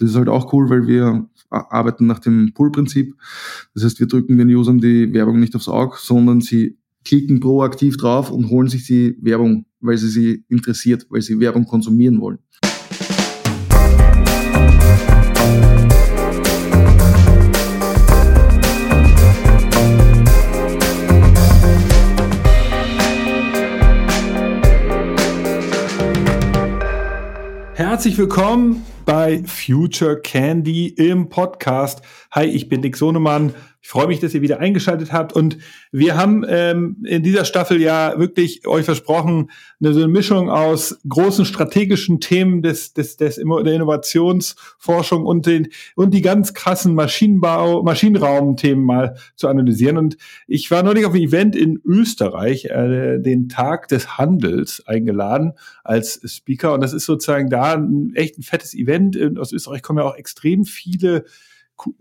Das ist halt auch cool, weil wir arbeiten nach dem Pull-Prinzip. Das heißt, wir drücken den Usern die Werbung nicht aufs Auge, sondern sie klicken proaktiv drauf und holen sich die Werbung, weil sie sie interessiert, weil sie Werbung konsumieren wollen. Herzlich willkommen bei Future Candy im Podcast. Hi, ich bin Dick Sonemann, ich freue mich, dass ihr wieder eingeschaltet habt. Und wir haben ähm, in dieser Staffel ja wirklich euch versprochen, eine, so eine Mischung aus großen strategischen Themen des, des, des der Innovationsforschung und, den, und die ganz krassen Maschinenbau, Maschinenraum-Themen mal zu analysieren. Und ich war neulich auf einem Event in Österreich, äh, den Tag des Handels, eingeladen als Speaker. Und das ist sozusagen da ein echt ein fettes Event. Aus Österreich kommen ja auch extrem viele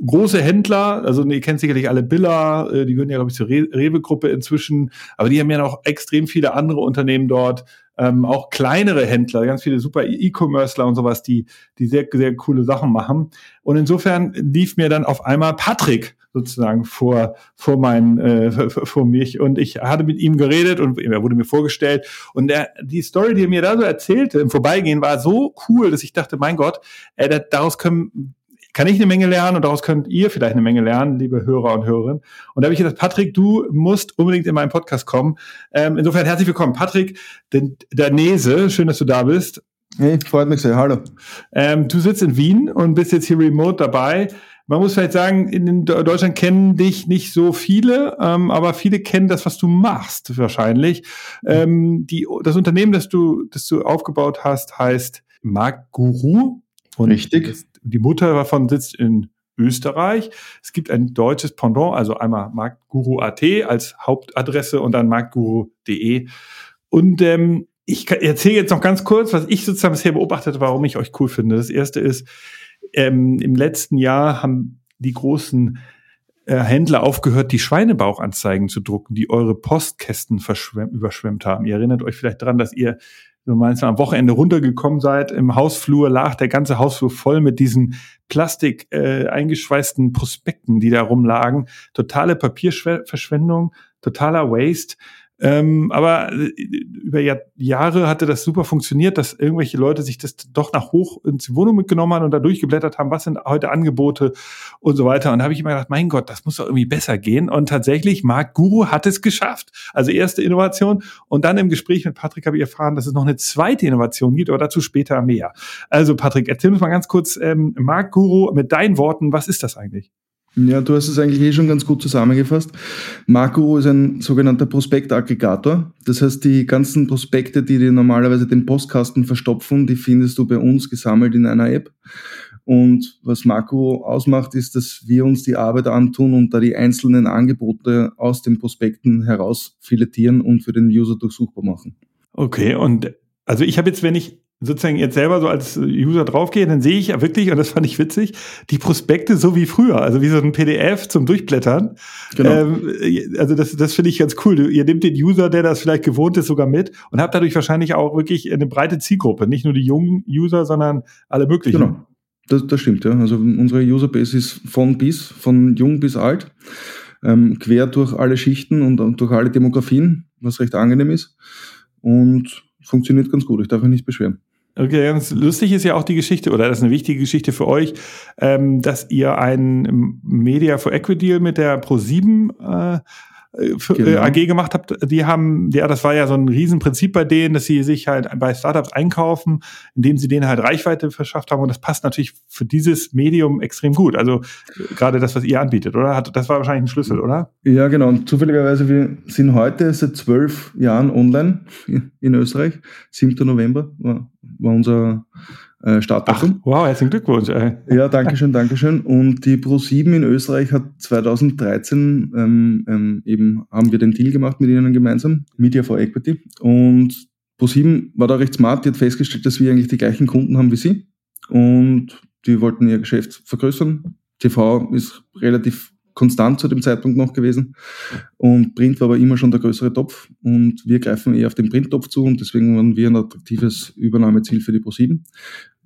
große Händler, also ihr kennt sicherlich alle Billa, äh, die gehören ja, glaube ich, zur Re Rewe-Gruppe inzwischen, aber die haben ja noch extrem viele andere Unternehmen dort, ähm, auch kleinere Händler, ganz viele super E-Commercer und sowas, die, die sehr, sehr coole Sachen machen. Und insofern lief mir dann auf einmal Patrick sozusagen vor, vor mein, äh, vor mich und ich hatte mit ihm geredet und er wurde mir vorgestellt und der, die Story, die er mir da so erzählte im Vorbeigehen war so cool, dass ich dachte, mein Gott, äh, daraus können kann ich eine Menge lernen und daraus könnt ihr vielleicht eine Menge lernen, liebe Hörer und Hörerinnen. Und da habe ich gesagt, Patrick, du musst unbedingt in meinen Podcast kommen. Ähm, insofern herzlich willkommen. Patrick Danese, schön, dass du da bist. Hey, freut mich sehr. Hallo. Ähm, du sitzt in Wien und bist jetzt hier remote dabei. Man muss vielleicht sagen, in Deutschland kennen dich nicht so viele, ähm, aber viele kennen das, was du machst, wahrscheinlich. Ähm, die, das Unternehmen, das du, das du aufgebaut hast, heißt Marktguru. Und Richtig. Die Mutter davon sitzt in Österreich. Es gibt ein deutsches Pendant, also einmal marktguru.at als Hauptadresse und dann marktguru.de. Und ähm, ich erzähle jetzt noch ganz kurz, was ich sozusagen bisher beobachtet, warum ich euch cool finde. Das erste ist, ähm, im letzten Jahr haben die großen äh, Händler aufgehört, die Schweinebauchanzeigen zu drucken, die eure Postkästen überschwemmt haben. Ihr erinnert euch vielleicht daran, dass ihr du meinst, am Wochenende runtergekommen seid, im Hausflur lag der ganze Hausflur voll mit diesen Plastik äh, eingeschweißten Prospekten, die da rumlagen. Totale Papierverschwendung, totaler Waste. Ähm, aber äh, über Jahr, Jahre hatte das super funktioniert, dass irgendwelche Leute sich das doch nach hoch ins Wohnung mitgenommen haben und da durchgeblättert haben, was sind heute Angebote und so weiter. Und da habe ich immer gedacht, mein Gott, das muss doch irgendwie besser gehen. Und tatsächlich, Marc Guru hat es geschafft. Also erste Innovation. Und dann im Gespräch mit Patrick habe ich erfahren, dass es noch eine zweite Innovation gibt, aber dazu später mehr. Also Patrick, erzähl uns mal ganz kurz, ähm, Marc Guru, mit deinen Worten, was ist das eigentlich? Ja, du hast es eigentlich eh schon ganz gut zusammengefasst. Marco ist ein sogenannter Prospektaggregator. Das heißt, die ganzen Prospekte, die dir normalerweise den Postkasten verstopfen, die findest du bei uns gesammelt in einer App. Und was Marco ausmacht, ist, dass wir uns die Arbeit antun und da die einzelnen Angebote aus den Prospekten heraus filetieren und für den User durchsuchbar machen. Okay, und also ich habe jetzt, wenn ich sozusagen jetzt selber so als User draufgehe, dann sehe ich ja wirklich, und das fand ich witzig, die Prospekte so wie früher, also wie so ein PDF zum Durchblättern. Genau. Ähm, also das, das finde ich ganz cool. Ihr nehmt den User, der das vielleicht gewohnt ist, sogar mit und habt dadurch wahrscheinlich auch wirklich eine breite Zielgruppe, nicht nur die jungen User, sondern alle möglichen. Genau. Das, das stimmt, ja. Also unsere Userbase ist von bis, von jung bis alt, ähm, quer durch alle Schichten und, und durch alle Demografien, was recht angenehm ist. Und funktioniert ganz gut. Ich darf mich nicht beschweren. Okay, ganz lustig ist ja auch die Geschichte, oder das ist eine wichtige Geschichte für euch, ähm, dass ihr ein Media for Equity mit der Pro7 äh, für, äh, genau. AG gemacht habt, die haben, ja, das war ja so ein Riesenprinzip bei denen, dass sie sich halt bei Startups einkaufen, indem sie denen halt Reichweite verschafft haben. Und das passt natürlich für dieses Medium extrem gut. Also gerade das, was ihr anbietet, oder? Das war wahrscheinlich ein Schlüssel, oder? Ja, genau. Und zufälligerweise, wir sind heute seit zwölf Jahren online in Österreich. 7. November war, war unser äh, Startdatum. wow, herzlichen Glückwunsch. Ey. Ja, danke schön, danke schön. Und die Pro7 in Österreich hat 2013 ähm, ähm, eben haben wir den Deal gemacht mit ihnen gemeinsam, Media for Equity. Und Pro7 war da recht smart, die hat festgestellt, dass wir eigentlich die gleichen Kunden haben wie sie. Und die wollten ihr Geschäft vergrößern. TV ist relativ konstant zu dem Zeitpunkt noch gewesen. Und Print war aber immer schon der größere Topf. Und wir greifen eher auf den Printtopf zu und deswegen waren wir ein attraktives Übernahmeziel für die ProSieben.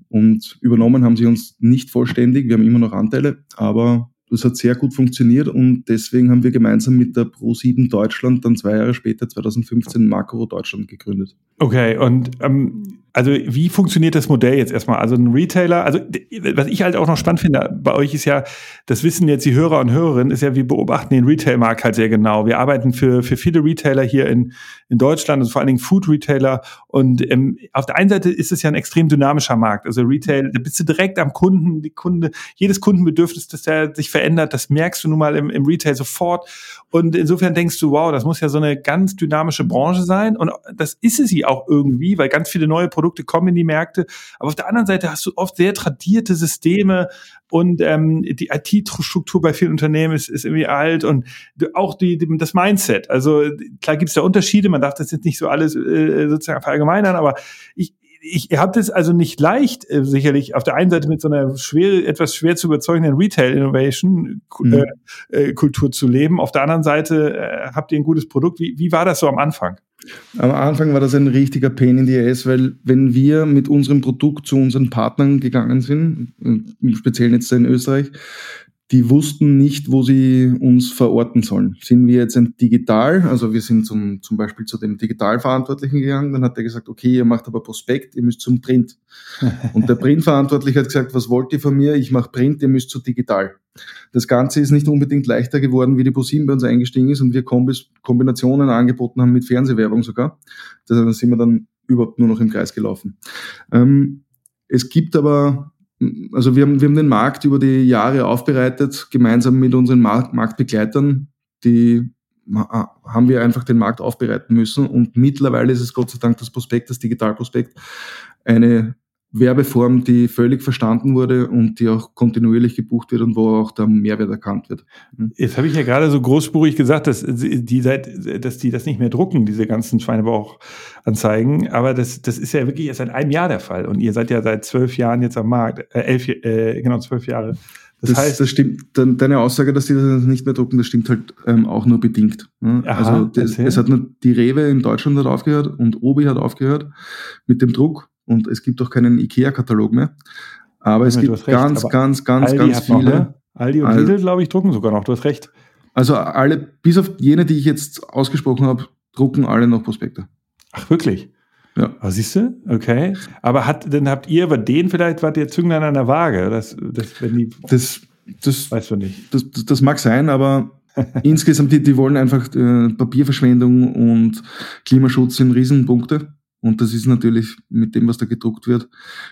Und übernommen haben sie uns nicht vollständig, wir haben immer noch Anteile, aber das hat sehr gut funktioniert und deswegen haben wir gemeinsam mit der Pro7 Deutschland dann zwei Jahre später, 2015, Makro Deutschland gegründet. Okay, und ähm, also wie funktioniert das Modell jetzt erstmal? Also ein Retailer, also was ich halt auch noch spannend finde bei euch ist ja, das wissen jetzt die Hörer und Hörerinnen, ist ja, wir beobachten den Retail-Markt halt sehr genau. Wir arbeiten für, für viele Retailer hier in, in Deutschland, also vor allen Dingen Food-Retailer. Und ähm, auf der einen Seite ist es ja ein extrem dynamischer Markt. Also Retail, da bist du direkt am Kunden, die Kunde, jedes Kundenbedürfnis, das der sich verändert, das merkst du nun mal im, im Retail sofort. Und insofern denkst du, wow, das muss ja so eine ganz dynamische Branche sein. Und das ist sie auch irgendwie, weil ganz viele neue Produkte kommen in die Märkte. Aber auf der anderen Seite hast du oft sehr tradierte Systeme und ähm, die IT-Struktur bei vielen Unternehmen ist, ist irgendwie alt und auch die, die das Mindset. Also klar gibt es da Unterschiede, man darf das jetzt nicht so alles äh, sozusagen verallgemeinern, aber ich, ich, ihr habt es also nicht leicht, äh, sicherlich auf der einen Seite mit so einer schwer, etwas schwer zu überzeugenden Retail-Innovation-Kultur mhm. äh, zu leben. Auf der anderen Seite äh, habt ihr ein gutes Produkt. Wie, wie war das so am Anfang? Am Anfang war das ein richtiger Pain in the ass, weil wenn wir mit unserem Produkt zu unseren Partnern gegangen sind, speziell jetzt in Österreich, die wussten nicht, wo sie uns verorten sollen. Sind wir jetzt ein Digital, also wir sind zum, zum Beispiel zu dem Digitalverantwortlichen gegangen, dann hat er gesagt, okay, ihr macht aber Prospekt, ihr müsst zum Print. Und der Printverantwortliche hat gesagt, was wollt ihr von mir? Ich mache Print, ihr müsst zu Digital. Das Ganze ist nicht unbedingt leichter geworden, wie die ProSieben bei uns eingestiegen ist und wir Kombis, Kombinationen angeboten haben mit Fernsehwerbung sogar. Da sind wir dann überhaupt nur noch im Kreis gelaufen. Ähm, es gibt aber also wir haben, wir haben den Markt über die Jahre aufbereitet, gemeinsam mit unseren Markt, Marktbegleitern, die haben wir einfach den Markt aufbereiten müssen. Und mittlerweile ist es Gott sei Dank das Prospekt, das Digitalprospekt, eine Werbeform, die völlig verstanden wurde und die auch kontinuierlich gebucht wird und wo auch der Mehrwert erkannt wird. Hm? Jetzt habe ich ja gerade so großspurig gesagt, dass die, seit, dass die das nicht mehr drucken, diese ganzen Schweinebauchanzeigen. Aber das, das ist ja wirklich erst seit einem Jahr der Fall. Und ihr seid ja seit zwölf Jahren jetzt am Markt, äh, elf, äh, genau zwölf Jahre. Das, das, heißt, das stimmt. Deine Aussage, dass die das nicht mehr drucken, das stimmt halt ähm, auch nur bedingt. Ne? Aha, also das, es hat nur die Rewe in Deutschland hat aufgehört und Obi hat aufgehört mit dem Druck und es gibt auch keinen IKEA-Katalog mehr. Aber es ja, gibt ganz, ganz, ganz, Aldi ganz viele. Noch, ne? Aldi und Lidl, glaube ich, drucken sogar noch. Du hast recht. Also alle, bis auf jene, die ich jetzt ausgesprochen habe, drucken alle noch Prospekte. Ach, wirklich? Ja. Was siehst du? Okay. Aber hat, dann habt ihr bei denen vielleicht, wart ihr Zünglein an der Waage? Das, das, wenn die, das, das, weißt du nicht. Das, das, das mag sein, aber insgesamt, die, die wollen einfach äh, Papierverschwendung und Klimaschutz sind Riesenpunkte. Und das ist natürlich mit dem, was da gedruckt wird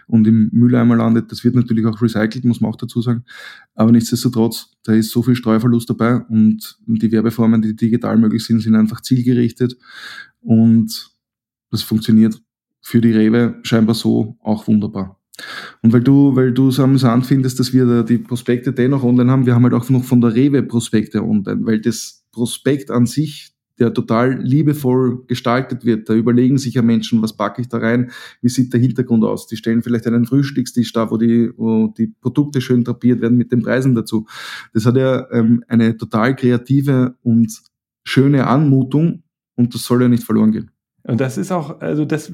und im Mülleimer landet, das wird natürlich auch recycelt, muss man auch dazu sagen. Aber nichtsdestotrotz, da ist so viel Streuverlust dabei und die Werbeformen, die digital möglich sind, sind einfach zielgerichtet und das funktioniert für die Rewe scheinbar so auch wunderbar. Und weil du, weil du es amüsant findest, dass wir da die Prospekte dennoch online haben, wir haben halt auch noch von der Rewe Prospekte online, weil das Prospekt an sich der total liebevoll gestaltet wird. Da überlegen sich ja Menschen, was packe ich da rein, wie sieht der Hintergrund aus. Die stellen vielleicht einen Frühstückstisch da, wo die, wo die Produkte schön drapiert werden mit den Preisen dazu. Das hat ja ähm, eine total kreative und schöne Anmutung und das soll ja nicht verloren gehen. Und das ist auch, also das,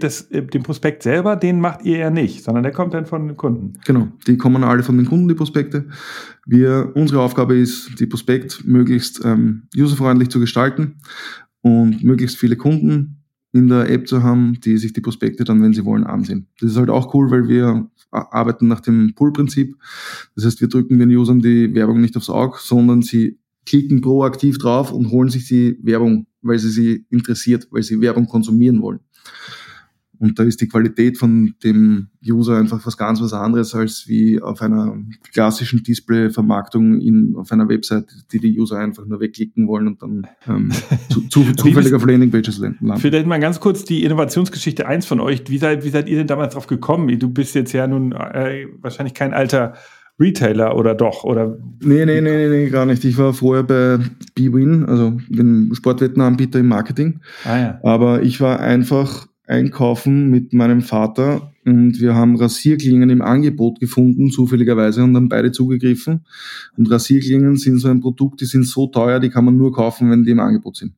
das, äh, den Prospekt selber, den macht ihr ja nicht, sondern der kommt dann von den Kunden. Genau, die kommen alle von den Kunden, die Prospekte. Wir, unsere Aufgabe ist, die Prospekt möglichst ähm, userfreundlich zu gestalten und möglichst viele Kunden in der App zu haben, die sich die Prospekte dann, wenn sie wollen, ansehen. Das ist halt auch cool, weil wir arbeiten nach dem Pull-Prinzip. Das heißt, wir drücken den Usern die Werbung nicht aufs Auge, sondern sie klicken proaktiv drauf und holen sich die Werbung weil sie sie interessiert, weil sie Werbung konsumieren wollen. Und da ist die Qualität von dem User einfach was ganz was anderes als wie auf einer klassischen Display-Vermarktung in, auf einer Website, die die User einfach nur wegklicken wollen und dann ähm, zu, zu, zufällig auf Landingpages landen. Vielleicht mal ganz kurz die Innovationsgeschichte eins von euch. Wie seid, wie seid ihr denn damals drauf gekommen? Du bist jetzt ja nun äh, wahrscheinlich kein alter Retailer oder doch? Oder? Nee, nee, nee, nee, gar nicht. Ich war vorher bei BWin, also dem Sportwettenanbieter im Marketing. Ah, ja. Aber ich war einfach einkaufen mit meinem Vater und wir haben Rasierklingen im Angebot gefunden, zufälligerweise, und haben beide zugegriffen. Und Rasierklingen sind so ein Produkt, die sind so teuer, die kann man nur kaufen, wenn die im Angebot sind.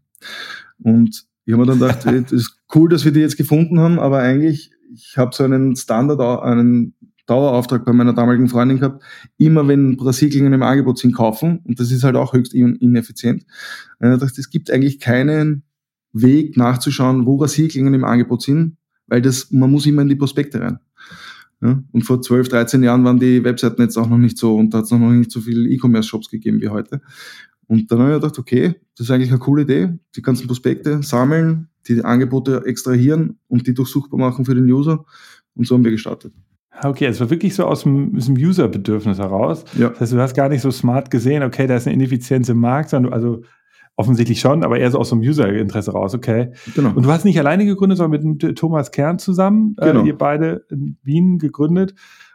Und ich habe mir dann gedacht, es ist cool, dass wir die jetzt gefunden haben, aber eigentlich ich habe so einen Standard, einen Dauerauftrag bei meiner damaligen Freundin gehabt, immer wenn Brasilien im Angebot sind, kaufen. Und das ist halt auch höchst ineffizient. Äh, es gibt eigentlich keinen Weg nachzuschauen, wo Rasierklingen im Angebot sind, weil das, man muss immer in die Prospekte rein. Ja, und vor 12, 13 Jahren waren die Webseiten jetzt auch noch nicht so und da hat es noch nicht so viele E-Commerce-Shops gegeben wie heute. Und dann habe ich gedacht, okay, das ist eigentlich eine coole Idee, die ganzen Prospekte sammeln, die Angebote extrahieren und die durchsuchbar machen für den User. Und so haben wir gestartet. Okay, es war wirklich so aus dem, dem User-Bedürfnis heraus. Ja. Das heißt, du hast gar nicht so smart gesehen, okay, da ist eine Ineffizienz im Markt, sondern also offensichtlich schon, aber eher so aus dem User-Interesse raus, okay. Genau. Und du hast nicht alleine gegründet, sondern mit Thomas Kern zusammen, genau. äh, ihr beide in Wien gegründet.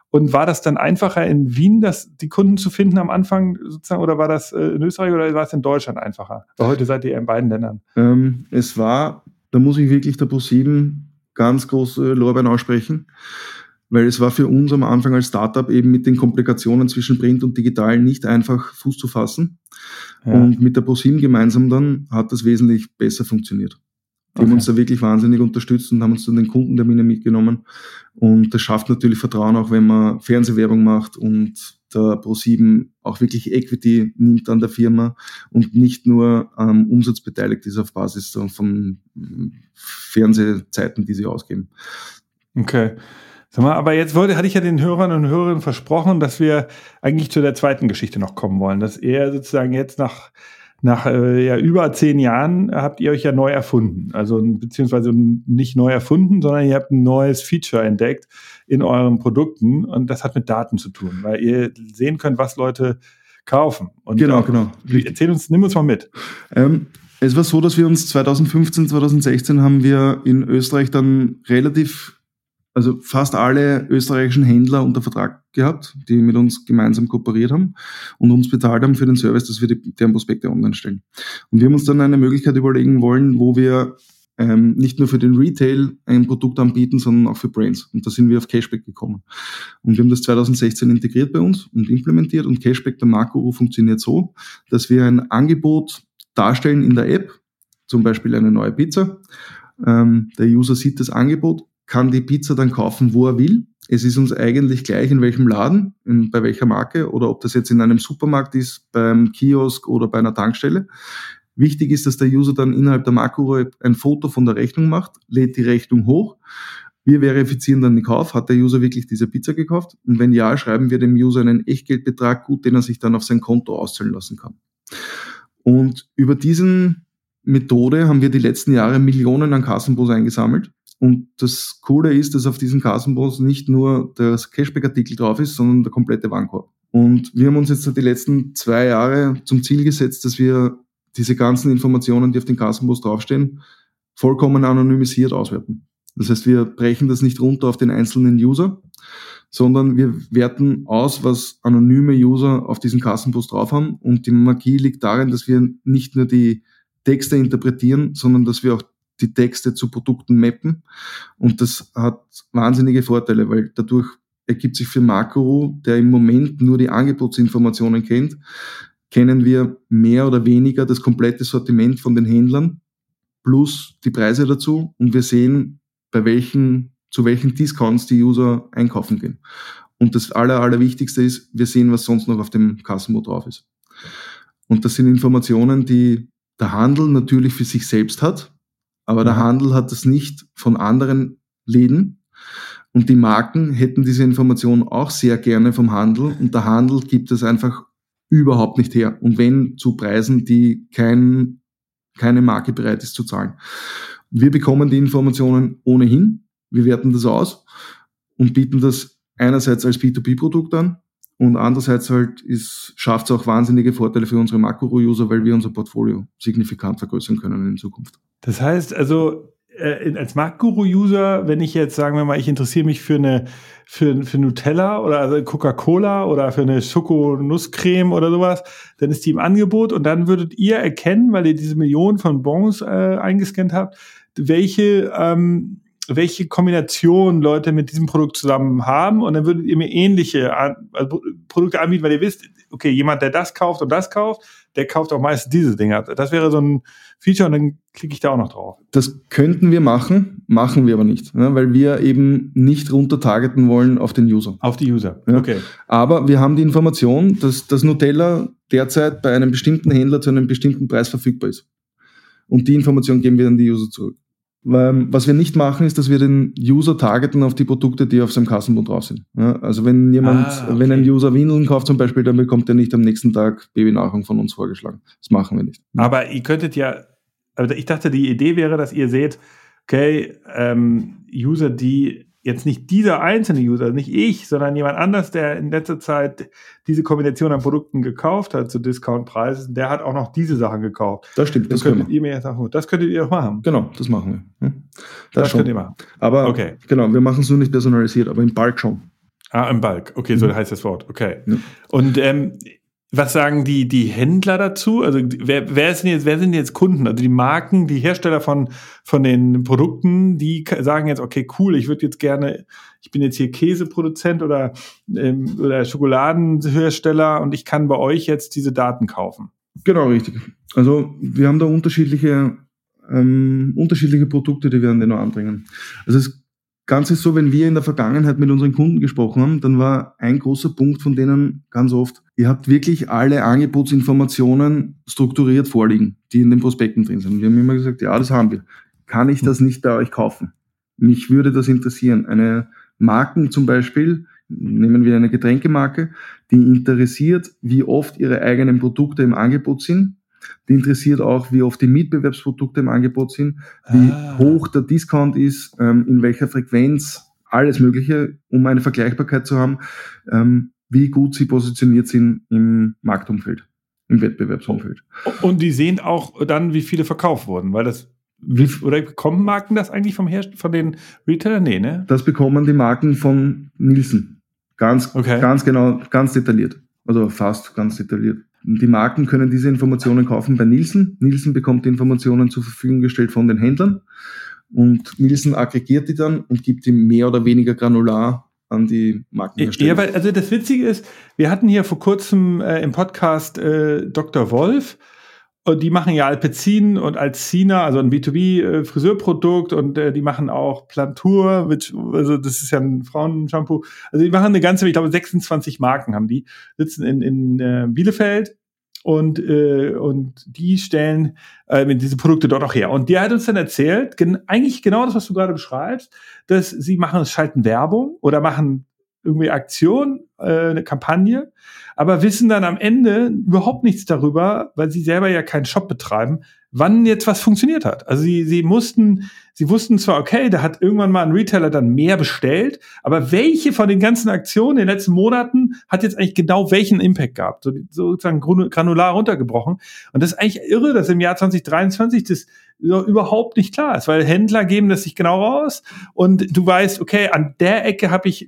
Und war das dann einfacher in Wien, das, die Kunden zu finden am Anfang sozusagen, oder war das äh, in Österreich oder war es in Deutschland einfacher? Weil heute seid ihr in beiden Ländern. Ähm, es war, da muss ich wirklich der Pro7 ganz große Lorbeeren aussprechen weil es war für uns am Anfang als Startup eben mit den Komplikationen zwischen Print und Digital nicht einfach Fuß zu fassen. Ja. Und mit der ProSim gemeinsam dann hat das wesentlich besser funktioniert. Die okay. haben uns da wirklich wahnsinnig unterstützt und haben uns dann den Kundentermine mitgenommen. Und das schafft natürlich Vertrauen, auch wenn man Fernsehwerbung macht und der Pro7 auch wirklich Equity nimmt an der Firma und nicht nur am ähm, Umsatz beteiligt ist auf Basis von Fernsehzeiten, die sie ausgeben. Okay. Sag mal, aber jetzt wollte, hatte ich ja den Hörern und Hörerinnen versprochen, dass wir eigentlich zu der zweiten Geschichte noch kommen wollen, dass ihr sozusagen jetzt nach nach äh, ja, über zehn Jahren habt ihr euch ja neu erfunden. Also beziehungsweise nicht neu erfunden, sondern ihr habt ein neues Feature entdeckt in euren Produkten und das hat mit Daten zu tun, weil ihr sehen könnt, was Leute kaufen. Und genau, genau. Erzähl uns, nimm uns mal mit. Ähm, es war so, dass wir uns 2015, 2016 haben wir in Österreich dann relativ also fast alle österreichischen Händler unter Vertrag gehabt, die mit uns gemeinsam kooperiert haben und uns bezahlt haben für den Service, dass wir die, deren Prospekte online stellen. Und wir haben uns dann eine Möglichkeit überlegen wollen, wo wir ähm, nicht nur für den Retail ein Produkt anbieten, sondern auch für Brands. Und da sind wir auf Cashback gekommen. Und wir haben das 2016 integriert bei uns und implementiert. Und Cashback der Marco funktioniert so, dass wir ein Angebot darstellen in der App, zum Beispiel eine neue Pizza. Ähm, der User sieht das Angebot, kann die Pizza dann kaufen, wo er will. Es ist uns eigentlich gleich, in welchem Laden, in, bei welcher Marke oder ob das jetzt in einem Supermarkt ist, beim Kiosk oder bei einer Tankstelle. Wichtig ist, dass der User dann innerhalb der Makro-App ein Foto von der Rechnung macht, lädt die Rechnung hoch. Wir verifizieren dann den Kauf. Hat der User wirklich diese Pizza gekauft? Und wenn ja, schreiben wir dem User einen Echtgeldbetrag gut, den er sich dann auf sein Konto auszahlen lassen kann. Und über diesen Methode haben wir die letzten Jahre Millionen an Kassenbos eingesammelt und das Coole ist, dass auf diesen Kassenbons nicht nur das Cashback-Artikel drauf ist, sondern der komplette Warenkorb. Und wir haben uns jetzt die letzten zwei Jahre zum Ziel gesetzt, dass wir diese ganzen Informationen, die auf den Kassenbons draufstehen, vollkommen anonymisiert auswerten. Das heißt, wir brechen das nicht runter auf den einzelnen User, sondern wir werten aus, was anonyme User auf diesen Kassenpost drauf haben. Und die Magie liegt darin, dass wir nicht nur die Texte interpretieren, sondern dass wir auch die Texte zu Produkten mappen. Und das hat wahnsinnige Vorteile, weil dadurch ergibt sich für Makro, der im Moment nur die Angebotsinformationen kennt, kennen wir mehr oder weniger das komplette Sortiment von den Händlern plus die Preise dazu und wir sehen, bei welchen, zu welchen Discounts die User einkaufen gehen. Und das Aller, Allerwichtigste ist, wir sehen, was sonst noch auf dem Kassenmod drauf ist. Und das sind Informationen, die der Handel natürlich für sich selbst hat, aber der Handel hat das nicht von anderen Läden. Und die Marken hätten diese Information auch sehr gerne vom Handel. Und der Handel gibt es einfach überhaupt nicht her. Und wenn zu Preisen, die kein, keine Marke bereit ist zu zahlen. Wir bekommen die Informationen ohnehin. Wir werten das aus und bieten das einerseits als B2B-Produkt an und andererseits halt schafft es auch wahnsinnige Vorteile für unsere Makro-User, weil wir unser Portfolio signifikant vergrößern können in Zukunft. Das heißt also, äh, als Marktguru-User, wenn ich jetzt sagen wir mal, ich interessiere mich für eine für, für Nutella oder also Coca-Cola oder für eine Schoko-Nusscreme oder sowas, dann ist die im Angebot und dann würdet ihr erkennen, weil ihr diese Millionen von Bons äh, eingescannt habt, welche ähm, welche Kombination Leute mit diesem Produkt zusammen haben und dann würdet ihr mir ähnliche also Produkte anbieten, weil ihr wisst, okay, jemand, der das kauft und das kauft, der kauft auch meistens diese Dinger. Das wäre so ein Feature und dann klicke ich da auch noch drauf. Das könnten wir machen, machen wir aber nicht, ne, weil wir eben nicht runter targeten wollen auf den User. Auf die User, ja. okay. Aber wir haben die Information, dass das Nutella derzeit bei einem bestimmten Händler zu einem bestimmten Preis verfügbar ist. Und die Information geben wir an die User zurück. Was wir nicht machen, ist, dass wir den User targeten auf die Produkte, die auf seinem Kassenbund drauf sind. Ja, also wenn jemand, ah, okay. wenn ein User Windeln kauft zum Beispiel, dann bekommt er nicht am nächsten Tag Babynahrung von uns vorgeschlagen. Das machen wir nicht. Aber ihr könntet ja, also ich dachte, die Idee wäre, dass ihr seht, okay, ähm, User, die jetzt nicht dieser einzelne User, nicht ich, sondern jemand anders, der in letzter Zeit diese Kombination an Produkten gekauft hat zu Discountpreisen, der hat auch noch diese Sachen gekauft. Das stimmt. Das, das könntet ihr mir jetzt sagen, das könntet ihr auch machen. Genau, das machen wir. Hm? Das, das könnt ihr machen. Aber okay. genau, wir machen es nur nicht personalisiert, aber im Bulk schon. Ah, im Bulk. Okay, so mhm. heißt das Wort. Okay. Ja. Und ähm, was sagen die, die Händler dazu? Also wer, wer, ist denn jetzt, wer sind jetzt Kunden? Also die Marken, die Hersteller von, von den Produkten, die sagen jetzt, okay, cool, ich würde jetzt gerne, ich bin jetzt hier Käseproduzent oder, ähm, oder Schokoladenhersteller und ich kann bei euch jetzt diese Daten kaufen. Genau, richtig. Also wir haben da unterschiedliche, ähm, unterschiedliche Produkte, die wir an den anbringen. Also es Ganz ist so, wenn wir in der Vergangenheit mit unseren Kunden gesprochen haben, dann war ein großer Punkt von denen ganz oft, ihr habt wirklich alle Angebotsinformationen strukturiert vorliegen, die in den Prospekten drin sind. Wir haben immer gesagt, ja, das haben wir. Kann ich das nicht bei euch kaufen? Mich würde das interessieren. Eine Marken zum Beispiel, nehmen wir eine Getränkemarke, die interessiert, wie oft ihre eigenen Produkte im Angebot sind die interessiert auch, wie oft die Mitbewerbsprodukte im Angebot sind, wie ah. hoch der Discount ist, ähm, in welcher Frequenz, alles Mögliche, um eine Vergleichbarkeit zu haben, ähm, wie gut sie positioniert sind im Marktumfeld, im Wettbewerbsumfeld. Und die sehen auch dann, wie viele verkauft wurden, weil das wie, oder bekommen Marken das eigentlich vom Herst von den Retailern? Nee, ne? Das bekommen die Marken von Nielsen. Ganz, okay. ganz genau, ganz detailliert. Also fast ganz detailliert. Die Marken können diese Informationen kaufen bei Nielsen. Nielsen bekommt die Informationen zur Verfügung gestellt von den Händlern und Nielsen aggregiert die dann und gibt die mehr oder weniger granular an die Markenhersteller. Ja, weil, also das Witzige ist, wir hatten hier vor kurzem äh, im Podcast äh, Dr. Wolf und die machen ja Alpecin und Alcina, also ein B2B-Friseurprodukt äh, und äh, die machen auch Plantur, mit, also das ist ja ein Frauenshampoo. Also die machen eine ganze, ich glaube 26 Marken haben die, sitzen in, in äh, Bielefeld und, äh, und die stellen äh, diese Produkte dort auch her. Und der hat uns dann erzählt, gen eigentlich genau das, was du gerade beschreibst, dass sie machen, schalten Werbung oder machen irgendwie Aktion, äh, eine Kampagne, aber wissen dann am Ende überhaupt nichts darüber, weil sie selber ja keinen Shop betreiben, wann jetzt was funktioniert hat. Also sie, sie mussten, sie wussten zwar, okay, da hat irgendwann mal ein Retailer dann mehr bestellt, aber welche von den ganzen Aktionen in den letzten Monaten hat jetzt eigentlich genau welchen Impact gehabt? So, sozusagen granular runtergebrochen. Und das ist eigentlich irre, dass im Jahr 2023 das überhaupt nicht klar ist, weil Händler geben das sich genau raus und du weißt, okay, an der Ecke habe ich,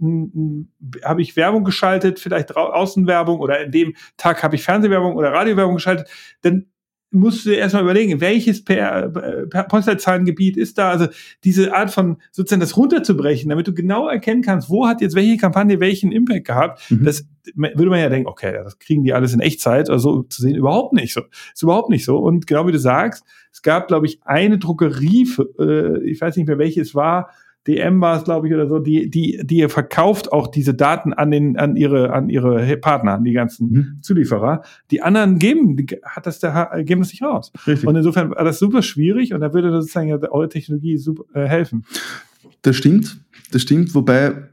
hab ich Werbung geschaltet, vielleicht Außenwerbung oder in dem Tag habe ich Fernsehwerbung oder Radiowerbung geschaltet, dann musst du dir erstmal überlegen, welches per, per Postleitzahlengebiet ist da, also diese Art von sozusagen das runterzubrechen, damit du genau erkennen kannst, wo hat jetzt welche Kampagne welchen Impact gehabt, mhm. das würde man ja denken, okay, das kriegen die alles in Echtzeit, also zu sehen, überhaupt nicht so. Ist überhaupt nicht so. Und genau wie du sagst, es gab, glaube ich, eine Druckerie, äh, ich weiß nicht mehr welche es war, DM war es, glaube ich, oder so, die, die, die verkauft auch diese Daten an den, an ihre, an ihre Partner, an die ganzen mhm. Zulieferer. Die anderen geben, die, hat das der, geben das nicht raus. Richtig. Und insofern war das super schwierig und da würde sozusagen ja eure Technologie super, äh, helfen. Das stimmt, das stimmt, wobei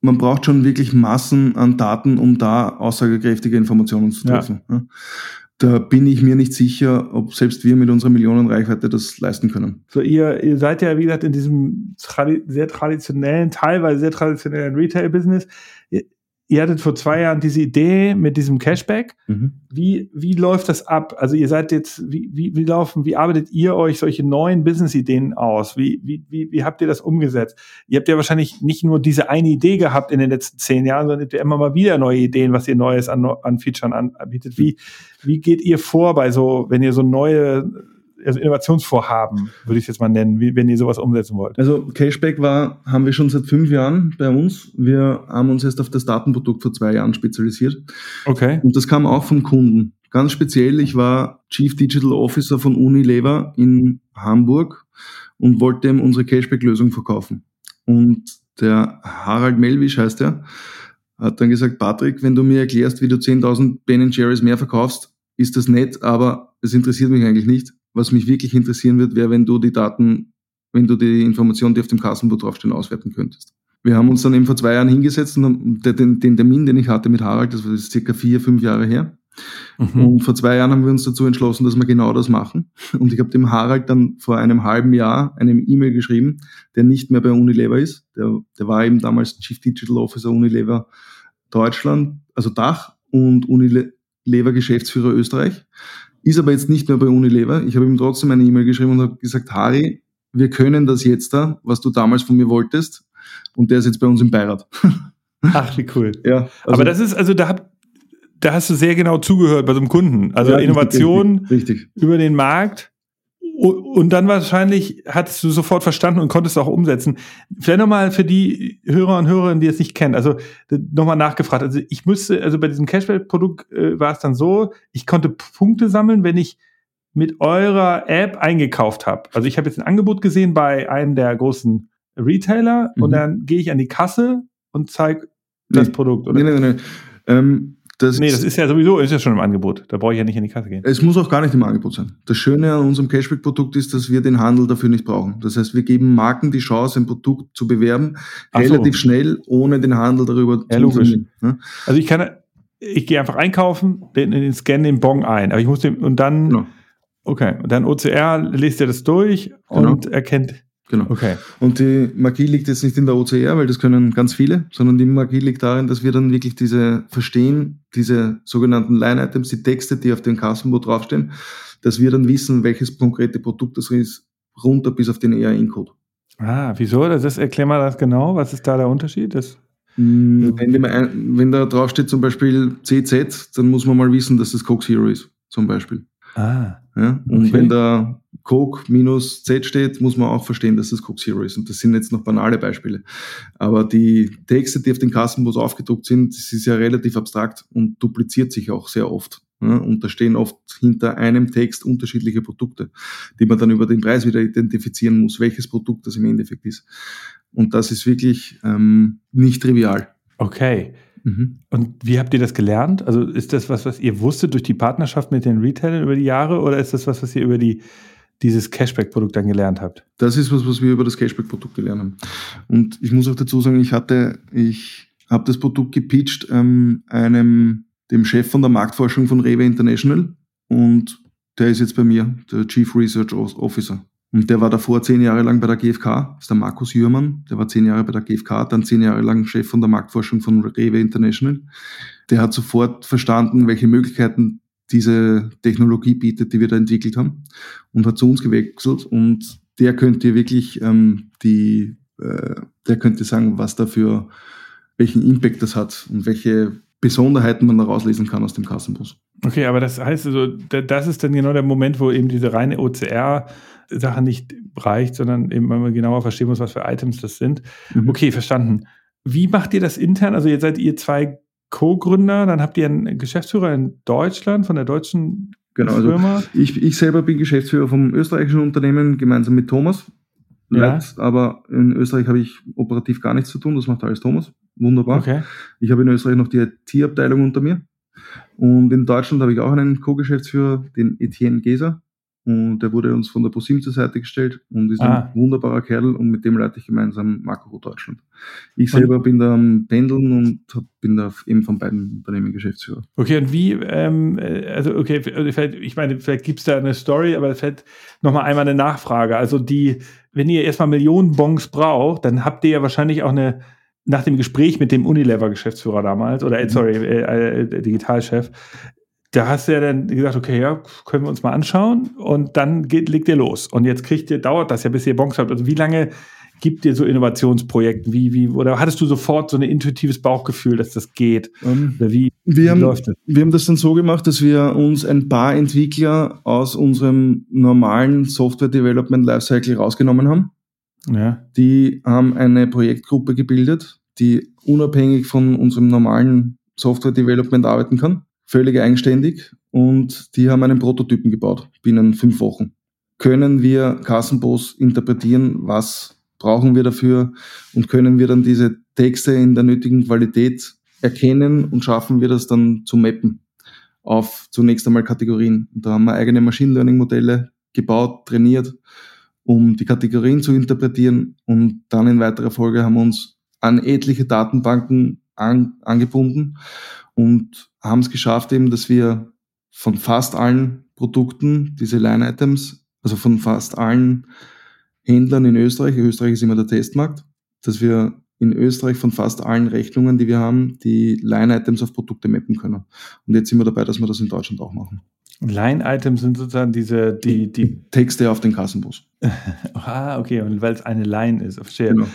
man braucht schon wirklich Massen an Daten, um da aussagekräftige Informationen zu treffen. Ja da bin ich mir nicht sicher, ob selbst wir mit unserer Millionenreichweite das leisten können. So, ihr, ihr seid ja, wie gesagt, in diesem tradi sehr traditionellen, teilweise sehr traditionellen Retail-Business ihr hattet vor zwei Jahren diese Idee mit diesem Cashback. Mhm. Wie, wie läuft das ab? Also ihr seid jetzt, wie, wie, wie laufen, wie arbeitet ihr euch solche neuen Business-Ideen aus? Wie, wie, wie, wie habt ihr das umgesetzt? Ihr habt ja wahrscheinlich nicht nur diese eine Idee gehabt in den letzten zehn Jahren, sondern habt ihr immer mal wieder neue Ideen, was ihr Neues an, an Features anbietet. Wie, wie geht ihr vor bei so, wenn ihr so neue also Innovationsvorhaben, würde ich es jetzt mal nennen, wie, wenn ihr sowas umsetzen wollt? Also Cashback war, haben wir schon seit fünf Jahren bei uns. Wir haben uns erst auf das Datenprodukt vor zwei Jahren spezialisiert. Okay. Und das kam auch vom Kunden. Ganz speziell, ich war Chief Digital Officer von Unilever in Hamburg und wollte ihm unsere Cashback-Lösung verkaufen. Und der Harald Melwisch heißt er, hat dann gesagt, Patrick, wenn du mir erklärst, wie du 10.000 Ben Jerry's mehr verkaufst, ist das nett, aber es interessiert mich eigentlich nicht. Was mich wirklich interessieren wird, wäre, wenn du die Daten, wenn du die Informationen, die auf dem Kassenbuch draufstehen, auswerten könntest. Wir haben uns dann eben vor zwei Jahren hingesetzt und den, den Termin, den ich hatte mit Harald, das war circa vier, fünf Jahre her. Mhm. Und vor zwei Jahren haben wir uns dazu entschlossen, dass wir genau das machen. Und ich habe dem Harald dann vor einem halben Jahr eine E-Mail geschrieben, der nicht mehr bei Unilever ist. Der, der war eben damals Chief Digital Officer Unilever Deutschland, also Dach und Unilever Geschäftsführer Österreich. Ist aber jetzt nicht mehr bei Unilever. Ich habe ihm trotzdem eine E-Mail geschrieben und habe gesagt, Harry, wir können das jetzt da, was du damals von mir wolltest. Und der ist jetzt bei uns im Beirat. Ach, wie cool. Ja. Also, aber das ist, also da habt, da hast du sehr genau zugehört bei so einem Kunden. Also ja, Innovation richtig, richtig. über den Markt. Und dann wahrscheinlich hattest du sofort verstanden und konntest auch umsetzen. Vielleicht nochmal für die Hörer und Hörerinnen, die es nicht kennen, also nochmal nachgefragt. Also ich müsste, also bei diesem Cashback-Produkt äh, war es dann so, ich konnte Punkte sammeln, wenn ich mit eurer App eingekauft habe. Also ich habe jetzt ein Angebot gesehen bei einem der großen Retailer mhm. und dann gehe ich an die Kasse und zeige das Produkt. Oder? Nee, nee, nee. Ähm, das nee, das ist ja sowieso, ist ja schon im Angebot. Da brauche ich ja nicht in die Kasse gehen. Es muss auch gar nicht im Angebot sein. Das Schöne an unserem Cashback-Produkt ist, dass wir den Handel dafür nicht brauchen. Das heißt, wir geben Marken die Chance, ein Produkt zu bewerben, Ach relativ so. schnell, ohne den Handel darüber ja, zu logisch. Ne? Also ich kann, ich gehe einfach einkaufen, den, den scanne den Bon ein, aber ich muss den, und dann, genau. okay, und dann OCR liest er das durch genau. und erkennt, Genau. Okay. Und die Magie liegt jetzt nicht in der OCR, weil das können ganz viele, sondern die Magie liegt darin, dass wir dann wirklich diese verstehen, diese sogenannten Line-Items, die Texte, die auf dem Kassenbuch draufstehen, dass wir dann wissen, welches konkrete Produkt das ist, runter bis auf den ERN-Code. Ah, wieso? Das ist, erklär mal das genau. Was ist da der Unterschied? Das mm, wenn, wenn da draufsteht zum Beispiel CZ, dann muss man mal wissen, dass das Coke Zero ist, zum Beispiel. Ah. Ja? Und okay. wenn da Coke minus Z steht, muss man auch verstehen, dass das Coke Zero ist. Und das sind jetzt noch banale Beispiele. Aber die Texte, die auf den Kassenbus aufgedruckt sind, das ist ja relativ abstrakt und dupliziert sich auch sehr oft. Ja? Und da stehen oft hinter einem Text unterschiedliche Produkte, die man dann über den Preis wieder identifizieren muss, welches Produkt das im Endeffekt ist. Und das ist wirklich ähm, nicht trivial. Okay. Mhm. Und wie habt ihr das gelernt? Also ist das was, was ihr wusstet durch die Partnerschaft mit den Retailern über die Jahre oder ist das was, was ihr über die, dieses Cashback-Produkt dann gelernt habt? Das ist was, was wir über das Cashback-Produkt gelernt haben. Und ich muss auch dazu sagen, ich hatte, ich habe das Produkt gepitcht ähm, einem, dem Chef von der Marktforschung von Rewe International und der ist jetzt bei mir, der Chief Research Officer. Und der war davor zehn Jahre lang bei der GfK, das ist der Markus Jürmann, der war zehn Jahre bei der GfK, dann zehn Jahre lang Chef von der Marktforschung von Rewe International. Der hat sofort verstanden, welche Möglichkeiten diese Technologie bietet, die wir da entwickelt haben und hat zu uns gewechselt und der könnte wirklich ähm, die, äh, der könnte sagen, was dafür, welchen Impact das hat und welche Besonderheiten man da rauslesen kann aus dem Kassenbus. Okay, aber das heißt also, das ist dann genau der Moment, wo eben diese reine OCR Sache nicht reicht, sondern eben, wenn man genauer verstehen muss, was für Items das sind. Mhm. Okay, verstanden. Wie macht ihr das intern? Also jetzt seid ihr zwei Co-Gründer, dann habt ihr einen Geschäftsführer in Deutschland von der deutschen genau, also Firma. Also ich, ich selber bin Geschäftsführer vom österreichischen Unternehmen gemeinsam mit Thomas. Ja. aber in Österreich habe ich operativ gar nichts zu tun, das macht alles Thomas. Wunderbar. Okay. Ich habe in Österreich noch die IT-Abteilung unter mir. Und in Deutschland habe ich auch einen Co-Geschäftsführer, den Etienne Geser. Und der wurde uns von der ProSim zur Seite gestellt und ist ah. ein wunderbarer Kerl und mit dem leite ich gemeinsam Makro Deutschland. Ich selber und, bin da am Pendeln und bin da eben von beiden Unternehmen Geschäftsführer. Okay, und wie, ähm, äh, also okay, also ich meine, vielleicht gibt es da eine Story, aber vielleicht nochmal einmal eine Nachfrage. Also die, wenn ihr erstmal Millionen Bons braucht, dann habt ihr ja wahrscheinlich auch eine, nach dem Gespräch mit dem Unilever-Geschäftsführer damals, oder äh, sorry, äh, äh, Digitalchef, da hast du ja dann gesagt, okay, ja, können wir uns mal anschauen und dann geht, legt ihr los. Und jetzt kriegt ihr, dauert das ja, bis ihr Bons habt. Also wie lange gibt dir so Innovationsprojekten? Wie, wie, oder hattest du sofort so ein intuitives Bauchgefühl, dass das geht? Ähm, oder wie, wir, wie haben, läuft das? wir haben das dann so gemacht, dass wir uns ein paar Entwickler aus unserem normalen Software Development Lifecycle rausgenommen haben. Ja. Die haben eine Projektgruppe gebildet, die unabhängig von unserem normalen Software Development arbeiten kann, völlig eigenständig. Und die haben einen Prototypen gebaut binnen fünf Wochen. Können wir Kassenbos interpretieren, was brauchen wir dafür? Und können wir dann diese Texte in der nötigen Qualität erkennen und schaffen wir das dann zu mappen auf zunächst einmal Kategorien. Und da haben wir eigene Machine Learning Modelle gebaut, trainiert, um die Kategorien zu interpretieren. Und dann in weiterer Folge haben wir uns an etliche Datenbanken an, angebunden und haben es geschafft eben, dass wir von fast allen Produkten diese Line Items, also von fast allen Händlern in Österreich, Österreich ist immer der Testmarkt, dass wir in Österreich von fast allen Rechnungen, die wir haben, die Line-Items auf Produkte mappen können. Und jetzt sind wir dabei, dass wir das in Deutschland auch machen. Line-Items sind sozusagen diese, die, die Texte auf den Kassenbus. ah, okay, und weil es eine Line ist, verstehe. Genau.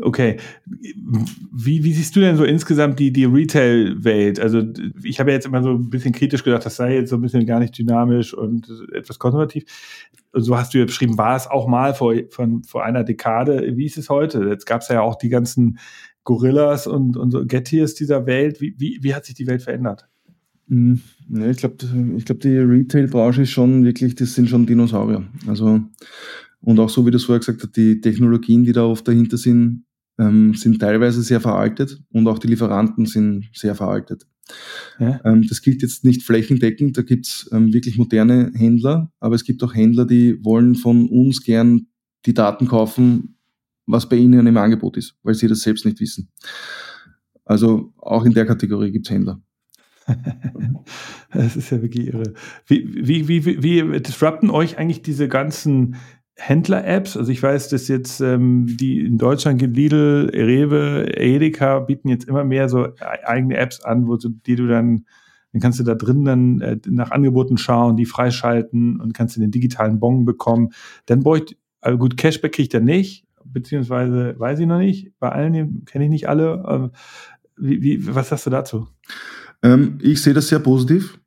Okay. Wie, wie siehst du denn so insgesamt die, die Retail-Welt? Also, ich habe ja jetzt immer so ein bisschen kritisch gedacht, das sei jetzt so ein bisschen gar nicht dynamisch und etwas konservativ. So hast du ja beschrieben, war es auch mal vor, von, vor einer Dekade. Wie ist es heute? Jetzt gab es ja auch die ganzen Gorillas und, und so Gettiers dieser Welt. Wie, wie, wie hat sich die Welt verändert? Ja, ich glaube, ich glaub, die Retail-Branche ist schon wirklich, das sind schon Dinosaurier. Also, und auch so, wie du es vorher gesagt hast, die Technologien, die da oft dahinter sind, ähm, sind teilweise sehr veraltet und auch die Lieferanten sind sehr veraltet. Ja. Ähm, das gilt jetzt nicht flächendeckend, da gibt's ähm, wirklich moderne Händler, aber es gibt auch Händler, die wollen von uns gern die Daten kaufen, was bei ihnen im Angebot ist, weil sie das selbst nicht wissen. Also auch in der Kategorie gibt's Händler. das ist ja wirklich irre. Wie, wie, wie, wie disrupten euch eigentlich diese ganzen Händler-Apps? Also ich weiß, dass jetzt ähm, die in Deutschland Lidl, Rewe, Edeka bieten jetzt immer mehr so eigene Apps an, wo du, die du dann dann kannst du da drin dann äh, nach Angeboten schauen, die freischalten und kannst du den digitalen Bon bekommen. Dann bräuchte, also gut, Cashback kriegt er nicht, beziehungsweise weiß ich noch nicht. Bei allen kenne ich nicht alle. Ähm, wie, wie, was sagst du dazu? Ähm, ich sehe das sehr positiv,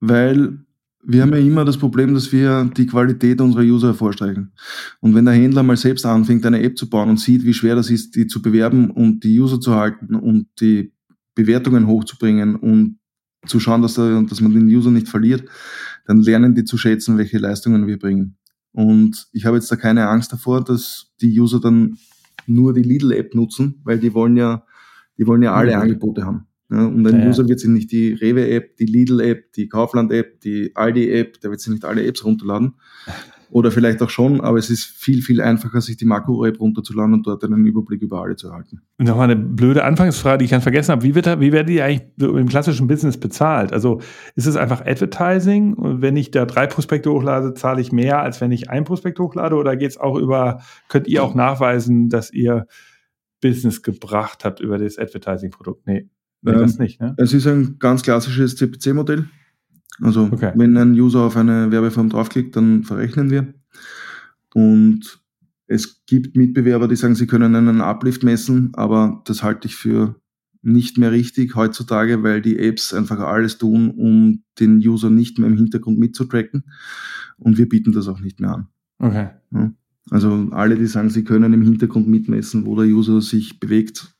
weil wir haben ja immer das Problem, dass wir die Qualität unserer User hervorstreichen. Und wenn der Händler mal selbst anfängt, eine App zu bauen und sieht, wie schwer das ist, die zu bewerben und die User zu halten und die Bewertungen hochzubringen und zu schauen, dass, der, dass man den User nicht verliert, dann lernen die zu schätzen, welche Leistungen wir bringen. Und ich habe jetzt da keine Angst davor, dass die User dann nur die Lidl-App nutzen, weil die wollen ja, die wollen ja alle. Angebote haben. Ja, und ein ja, User wird sich nicht die Rewe-App, die Lidl-App, die Kaufland-App, die Aldi-App, der wird sich nicht alle Apps runterladen. Oder vielleicht auch schon, aber es ist viel, viel einfacher, sich die Makro-App runterzuladen und dort einen Überblick über alle zu erhalten. Und nochmal eine blöde Anfangsfrage, die ich ganz vergessen habe. Wie, wird da, wie werden die eigentlich im klassischen Business bezahlt? Also ist es einfach Advertising? Und wenn ich da drei Prospekte hochlade, zahle ich mehr, als wenn ich ein Prospekt hochlade? Oder geht es auch über, könnt ihr auch nachweisen, dass ihr Business gebracht habt über das Advertising-Produkt? Nee. Nee, das ähm, nicht, ne? Es ist ein ganz klassisches CPC-Modell. Also okay. wenn ein User auf eine Werbeform draufklickt, dann verrechnen wir. Und es gibt Mitbewerber, die sagen, sie können einen Uplift messen, aber das halte ich für nicht mehr richtig heutzutage, weil die Apps einfach alles tun, um den User nicht mehr im Hintergrund mitzutracken. Und wir bieten das auch nicht mehr an. Okay. Also alle, die sagen, sie können im Hintergrund mitmessen, wo der User sich bewegt,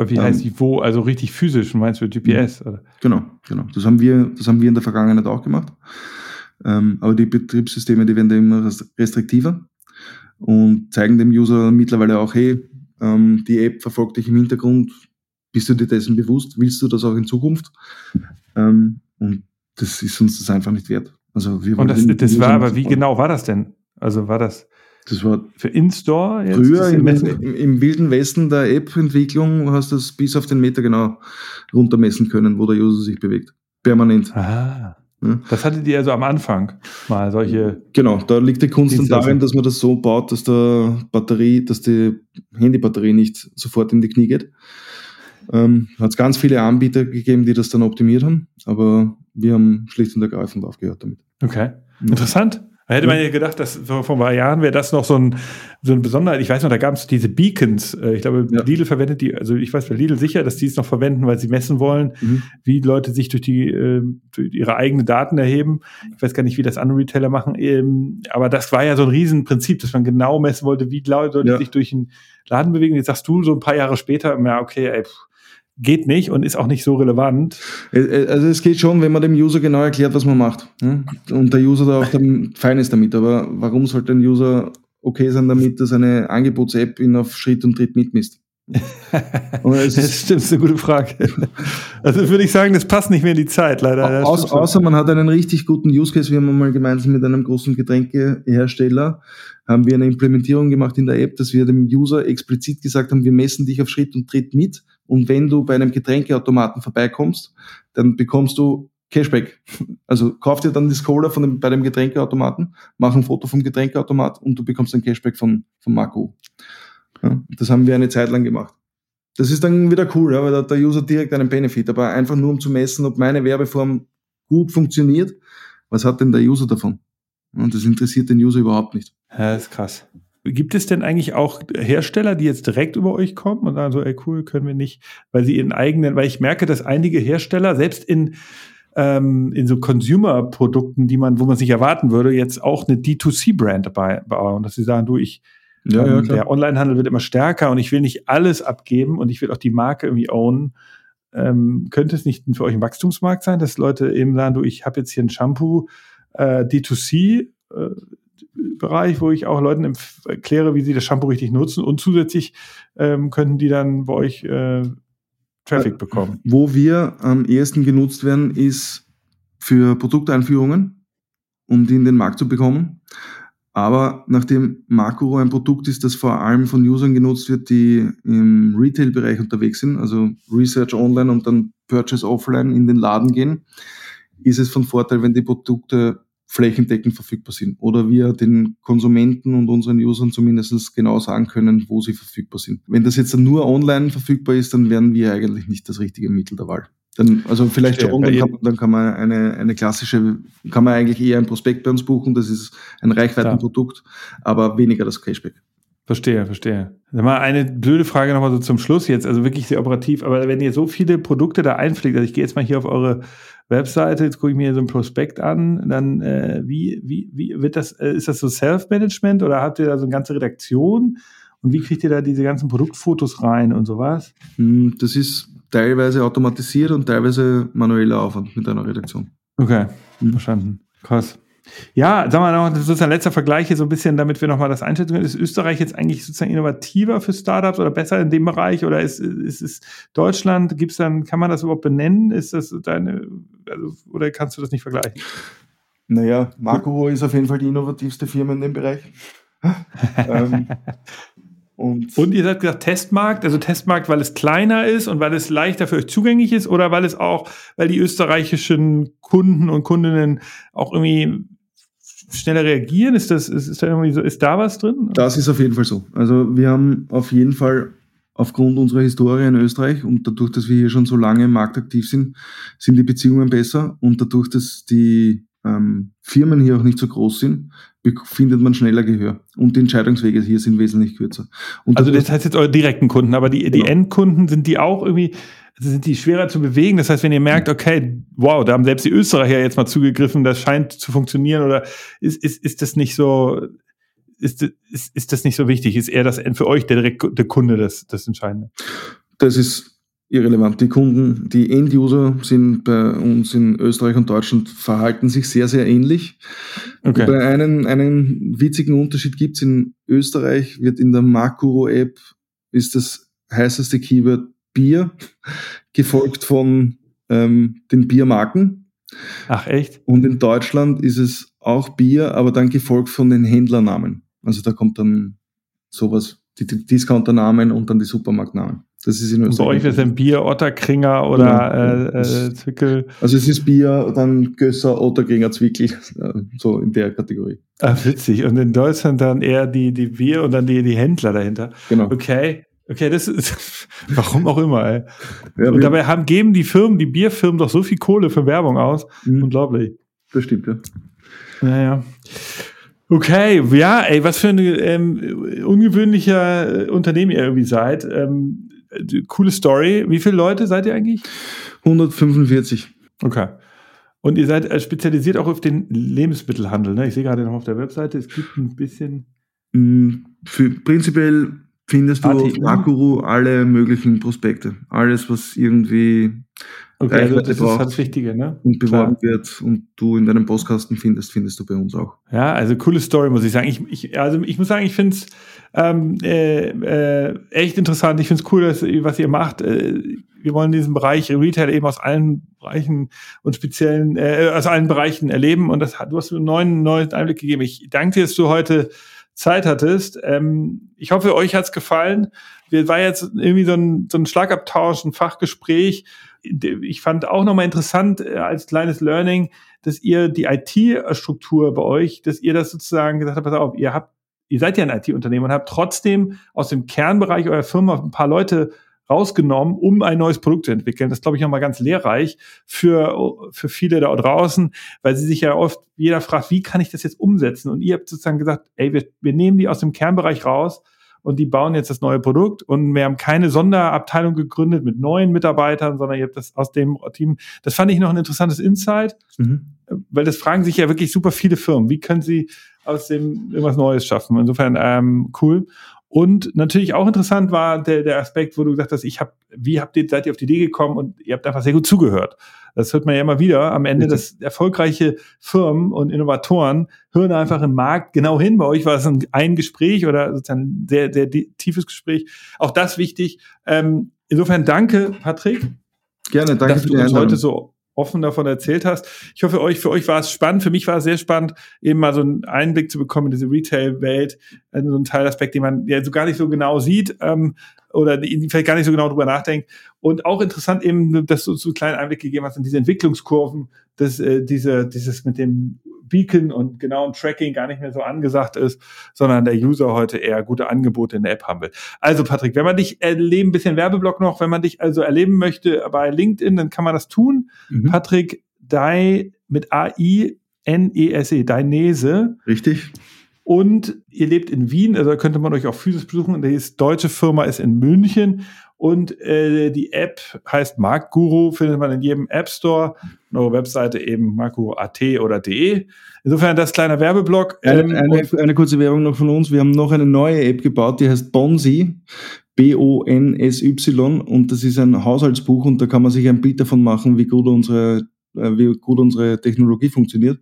wie ähm, heißt die wo? Also richtig physisch, meinst du GPS? Oder? Genau, genau. Das haben wir, das haben wir in der Vergangenheit auch gemacht. Ähm, aber die Betriebssysteme, die werden da immer restriktiver und zeigen dem User mittlerweile auch, hey, ähm, die App verfolgt dich im Hintergrund. Bist du dir dessen bewusst? Willst du das auch in Zukunft? Ähm, und das ist uns das einfach nicht wert. Also wir und das, das war aber, wie genau war das denn? Also war das das war für In-Store? Früher im, im, im, wilden Westen der App-Entwicklung hast du das bis auf den Meter genau runtermessen können, wo der User sich bewegt. Permanent. Ah. Ja. Das hattet ihr also am Anfang mal solche. Genau, da liegt die Kunst dann darin, dass man das so baut, dass der Batterie, dass die Handybatterie nicht sofort in die Knie geht. Ähm, hat es ganz viele Anbieter gegeben, die das dann optimiert haben, aber wir haben schlicht und ergreifend aufgehört damit. Okay. Interessant. Da hätte man ja gedacht, dass vor, vor ein paar Jahren wäre das noch so, ein, so eine Besonderheit. Ich weiß noch, da gab es diese Beacons. Äh, ich glaube, ja. Lidl verwendet die, also ich weiß bei Lidl sicher, dass die es noch verwenden, weil sie messen wollen, mhm. wie Leute sich durch die durch ihre eigenen Daten erheben. Ich weiß gar nicht, wie das andere Retailer machen. Ähm, aber das war ja so ein Riesenprinzip, dass man genau messen wollte, wie Leute ja. sich durch einen Laden bewegen. Jetzt sagst du so ein paar Jahre später, ja, okay, ey, pff, geht nicht und ist auch nicht so relevant. Äh, äh, also es geht schon, wenn man dem User genau erklärt, was man macht. Und der User da auch dann fein ist damit. Aber warum sollte ein User okay sein damit, dass eine Angebots-App ihn auf Schritt und Tritt mitmisst? das stimmt, ist eine gute Frage. Also würde ich sagen, das passt nicht mehr in die Zeit, leider. Aus, außer man hat einen richtig guten Use Case. Wir haben mal gemeinsam mit einem großen Getränkehersteller haben wir eine Implementierung gemacht in der App, dass wir dem User explizit gesagt haben, wir messen dich auf Schritt und Tritt mit. Und wenn du bei einem Getränkeautomaten vorbeikommst, dann bekommst du Cashback. Also kauf dir dann das Cola von dem, bei dem Getränkeautomaten, mach ein Foto vom Getränkeautomat und du bekommst ein Cashback von, von Marco. Ja, das haben wir eine Zeit lang gemacht. Das ist dann wieder cool, ja, weil da hat der User direkt einen Benefit. Aber einfach nur um zu messen, ob meine Werbeform gut funktioniert, was hat denn der User davon? Und das interessiert den User überhaupt nicht. Ja, ist krass. Gibt es denn eigentlich auch Hersteller, die jetzt direkt über euch kommen und sagen so, ey cool, können wir nicht, weil sie ihren eigenen, weil ich merke, dass einige Hersteller selbst in ähm, in so Consumer-Produkten, die man, wo man sich erwarten würde, jetzt auch eine D2C-Brand bauen, dass sie sagen, du, ich ja, ähm, ja, der Onlinehandel wird immer stärker und ich will nicht alles abgeben und ich will auch die Marke irgendwie ownen. Ähm, könnte es nicht für euch ein Wachstumsmarkt sein, dass Leute eben sagen, du, ich habe jetzt hier ein Shampoo äh, D2C äh, Bereich, wo ich auch Leuten erkläre, wie sie das Shampoo richtig nutzen und zusätzlich ähm, könnten die dann bei euch äh, Traffic bekommen. Wo wir am ehesten genutzt werden, ist für Produkteinführungen, um die in den Markt zu bekommen. Aber nachdem Makuro ein Produkt ist, das vor allem von Usern genutzt wird, die im Retail-Bereich unterwegs sind, also Research online und dann Purchase offline in den Laden gehen, ist es von Vorteil, wenn die Produkte flächendeckend verfügbar sind oder wir den Konsumenten und unseren Usern zumindest genau sagen können, wo sie verfügbar sind. Wenn das jetzt nur online verfügbar ist, dann wären wir eigentlich nicht das richtige Mittel der Wahl. Dann, also vielleicht schon, dann kann, dann kann man eine, eine klassische, kann man eigentlich eher ein Prospekt bei uns buchen, das ist ein Reichweitenprodukt, aber weniger das Cashback. Verstehe, verstehe. Mal eine blöde Frage nochmal so zum Schluss jetzt, also wirklich sehr operativ, aber wenn ihr so viele Produkte da einpflegt, also ich gehe jetzt mal hier auf eure Webseite, jetzt gucke ich mir so ein Prospekt an, dann äh, wie, wie, wie wird das, äh, ist das so Self-Management oder habt ihr da so eine ganze Redaktion? Und wie kriegt ihr da diese ganzen Produktfotos rein und sowas? Hm, das ist teilweise automatisiert und teilweise manueller Aufwand mit einer Redaktion. Okay, mhm. verstanden. Krass. Ja, sagen wir noch, das ist ein letzter Vergleich hier so ein bisschen, damit wir nochmal das einschätzen können. Ist Österreich jetzt eigentlich sozusagen innovativer für Startups oder besser in dem Bereich oder ist, ist, ist Deutschland, gibt's dann, kann man das überhaupt benennen? Ist das deine, also, oder kannst du das nicht vergleichen? Naja, Marco ist auf jeden Fall die innovativste Firma in dem Bereich. ähm, und, und ihr seid gesagt Testmarkt, also Testmarkt, weil es kleiner ist und weil es leichter für euch zugänglich ist oder weil es auch, weil die österreichischen Kunden und Kundinnen auch irgendwie schneller reagieren? Ist das, ist, ist da irgendwie so, ist da was drin? Das ist auf jeden Fall so. Also wir haben auf jeden Fall aufgrund unserer Historie in Österreich und dadurch, dass wir hier schon so lange im Markt aktiv sind, sind die Beziehungen besser und dadurch, dass die ähm, Firmen hier auch nicht so groß sind, findet man schneller Gehör. Und die Entscheidungswege hier sind wesentlich kürzer. Und also das heißt jetzt eure direkten Kunden, aber die, die genau. Endkunden sind die auch irgendwie, also sind die schwerer zu bewegen? Das heißt, wenn ihr merkt, okay, wow, da haben selbst die Österreicher jetzt mal zugegriffen, das scheint zu funktionieren oder ist, ist, ist das nicht so, ist, ist, ist das nicht so wichtig? Ist eher das für euch der direkte Kunde das, das Entscheidende? Das ist irrelevant. Die Kunden, die End-User sind bei uns in Österreich und Deutschland verhalten sich sehr, sehr ähnlich. Okay. Bei einen, einen witzigen Unterschied gibt es in Österreich, wird in der Makuro-App ist das heißeste Keyword Bier, gefolgt von ähm, den Biermarken. Ach echt? Und in Deutschland ist es auch Bier, aber dann gefolgt von den Händlernamen. Also da kommt dann sowas, die, die Discounternamen und dann die Supermarktnamen. Das ist in Österreich. Bei euch ist ein Bier, Otterkringer oder genau. äh, äh, Zwickel. Also es ist Bier, dann Gösser, Otterkringer, Zwickel, äh, so in der Kategorie. Ah, witzig. Und in Deutschland dann eher die, die Bier und dann die, die Händler dahinter. Genau. Okay. Okay, das ist, warum auch immer, ey. Ja, und dabei haben, geben die Firmen, die Bierfirmen doch so viel Kohle für Werbung aus. Mhm. Unglaublich. Das stimmt, ja. Naja. Okay, ja, ey, was für ein ähm, ungewöhnlicher äh, Unternehmen ihr irgendwie seid. Ähm, coole Story. Wie viele Leute seid ihr eigentlich? 145. Okay. Und ihr seid äh, spezialisiert auch auf den Lebensmittelhandel. Ne? Ich sehe gerade noch auf der Webseite, es gibt ein bisschen. Mm, für, prinzipiell findest du ATU? auf Makuru alle möglichen Prospekte. Alles, was irgendwie okay, also das ist halt das Wichtige, ne? und beworben Klar. wird und du in deinem Postkasten findest, findest du bei uns auch. Ja, also coole Story, muss ich sagen. Ich, ich, also ich muss sagen, ich finde es ähm, äh, äh, echt interessant. Ich finde es cool, dass, was ihr macht. Äh, wir wollen diesen Bereich Retail eben aus allen Bereichen und speziellen, äh, aus allen Bereichen erleben. Und das hat, du hast einen neuen, neuen Einblick gegeben. Ich danke dir, dass du heute Zeit hattest. Ähm, ich hoffe, euch hat's gefallen. Wir war jetzt irgendwie so ein, so ein Schlagabtausch, ein Fachgespräch. Ich fand auch nochmal interessant äh, als kleines Learning, dass ihr die IT-Struktur bei euch, dass ihr das sozusagen gesagt habt, pass auf, ihr habt, ihr seid ja ein IT-Unternehmen und habt trotzdem aus dem Kernbereich eurer Firma ein paar Leute rausgenommen, um ein neues Produkt zu entwickeln. Das ist, glaube ich, nochmal ganz lehrreich für, für viele da draußen, weil sie sich ja oft, jeder fragt, wie kann ich das jetzt umsetzen? Und ihr habt sozusagen gesagt, ey, wir, wir nehmen die aus dem Kernbereich raus und die bauen jetzt das neue Produkt und wir haben keine Sonderabteilung gegründet mit neuen Mitarbeitern, sondern ihr habt das aus dem Team. Das fand ich noch ein interessantes Insight, mhm. weil das fragen sich ja wirklich super viele Firmen. Wie können sie aus dem irgendwas Neues schaffen? Insofern ähm, cool. Und natürlich auch interessant war der, der Aspekt, wo du gesagt hast, ich habe, wie habt ihr, seid ihr auf die Idee gekommen und ihr habt einfach sehr gut zugehört. Das hört man ja immer wieder. Am Ende, dass erfolgreiche Firmen und Innovatoren hören einfach im Markt genau hin. Bei euch war es ein, ein Gespräch oder sozusagen ein sehr, sehr tiefes Gespräch. Auch das wichtig. Ähm, insofern danke, Patrick. Gerne, danke dass du uns heute so offen davon erzählt hast. Ich hoffe, euch, für euch war es spannend. Für mich war es sehr spannend, eben mal so einen Einblick zu bekommen in diese Retail-Welt, äh, so ein Teilaspekt, den man ja so gar nicht so genau sieht ähm, oder vielleicht gar nicht so genau drüber nachdenkt. Und auch interessant eben, dass du so einen kleinen Einblick gegeben hast in diese Entwicklungskurven, dass äh, diese, dieses mit dem Beacon und genauen Tracking gar nicht mehr so angesagt ist, sondern der User heute eher gute Angebote in der App haben will. Also Patrick, wenn man dich erleben, bisschen Werbeblock noch, wenn man dich also erleben möchte bei LinkedIn, dann kann man das tun. Mhm. Patrick Dai mit A-I N-E-S-E, -E, Dainese. Richtig. Und ihr lebt in Wien, also könnte man euch auch physisch besuchen. Die deutsche Firma ist in München und äh, die App heißt Marktguru, findet man in jedem App Store. Eure Webseite eben marktguru.at oder de. Insofern das kleine Werbeblock. Ähm, eine, eine, kurze Werbung noch von uns. Wir haben noch eine neue App gebaut, die heißt Bonsi. B-O-N-S-Y und das ist ein Haushaltsbuch und da kann man sich ein Bild davon machen, wie gut unsere wie gut unsere Technologie funktioniert.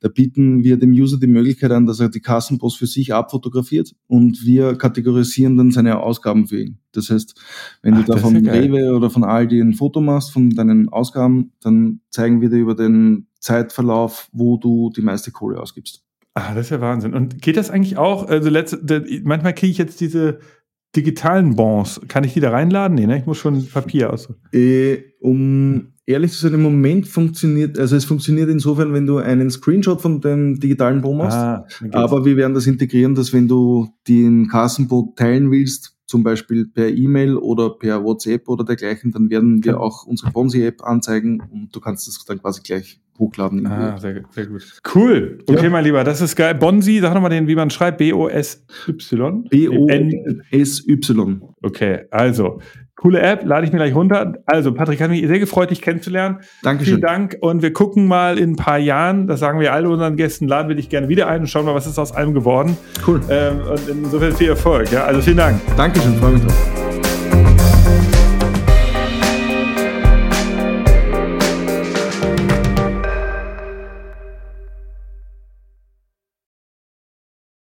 Da bieten wir dem User die Möglichkeit an, dass er die Kassenpost für sich abfotografiert und wir kategorisieren dann seine Ausgaben für ihn. Das heißt, wenn Ach, du da von Rewe oder von Aldi ein Foto machst von deinen Ausgaben, dann zeigen wir dir über den Zeitverlauf, wo du die meiste Kohle ausgibst. Ah, das ist ja Wahnsinn. Und geht das eigentlich auch, also letzte, manchmal kriege ich jetzt diese digitalen Bons. Kann ich die da reinladen? Nee, ne? Ich muss schon Papier aus. Äh, um ehrlich zu sein, im Moment funktioniert, also es funktioniert insofern, wenn du einen Screenshot von dem digitalen Bo machst, ah, aber wir werden das integrieren, dass wenn du den Kassenbot teilen willst, zum Beispiel per E-Mail oder per WhatsApp oder dergleichen, dann werden wir auch unsere Bonsi-App anzeigen und du kannst das dann quasi gleich hochladen. Ah, sehr, sehr, gut. Cool. Okay, ja. mein Lieber, das ist geil. Bonsi, sag nochmal den, wie man schreibt. B-O-S-Y. B-O-S-Y. Okay, also Coole App, lade ich mir gleich runter. Also, Patrick, hat mich sehr gefreut, dich kennenzulernen. Dankeschön. Vielen Dank. Und wir gucken mal in ein paar Jahren, das sagen wir alle unseren Gästen, laden wir dich gerne wieder ein und schauen mal, was ist aus allem geworden. Cool. Ähm, und insofern viel Erfolg. Ja, also vielen Dank. Dankeschön, freue mich drauf.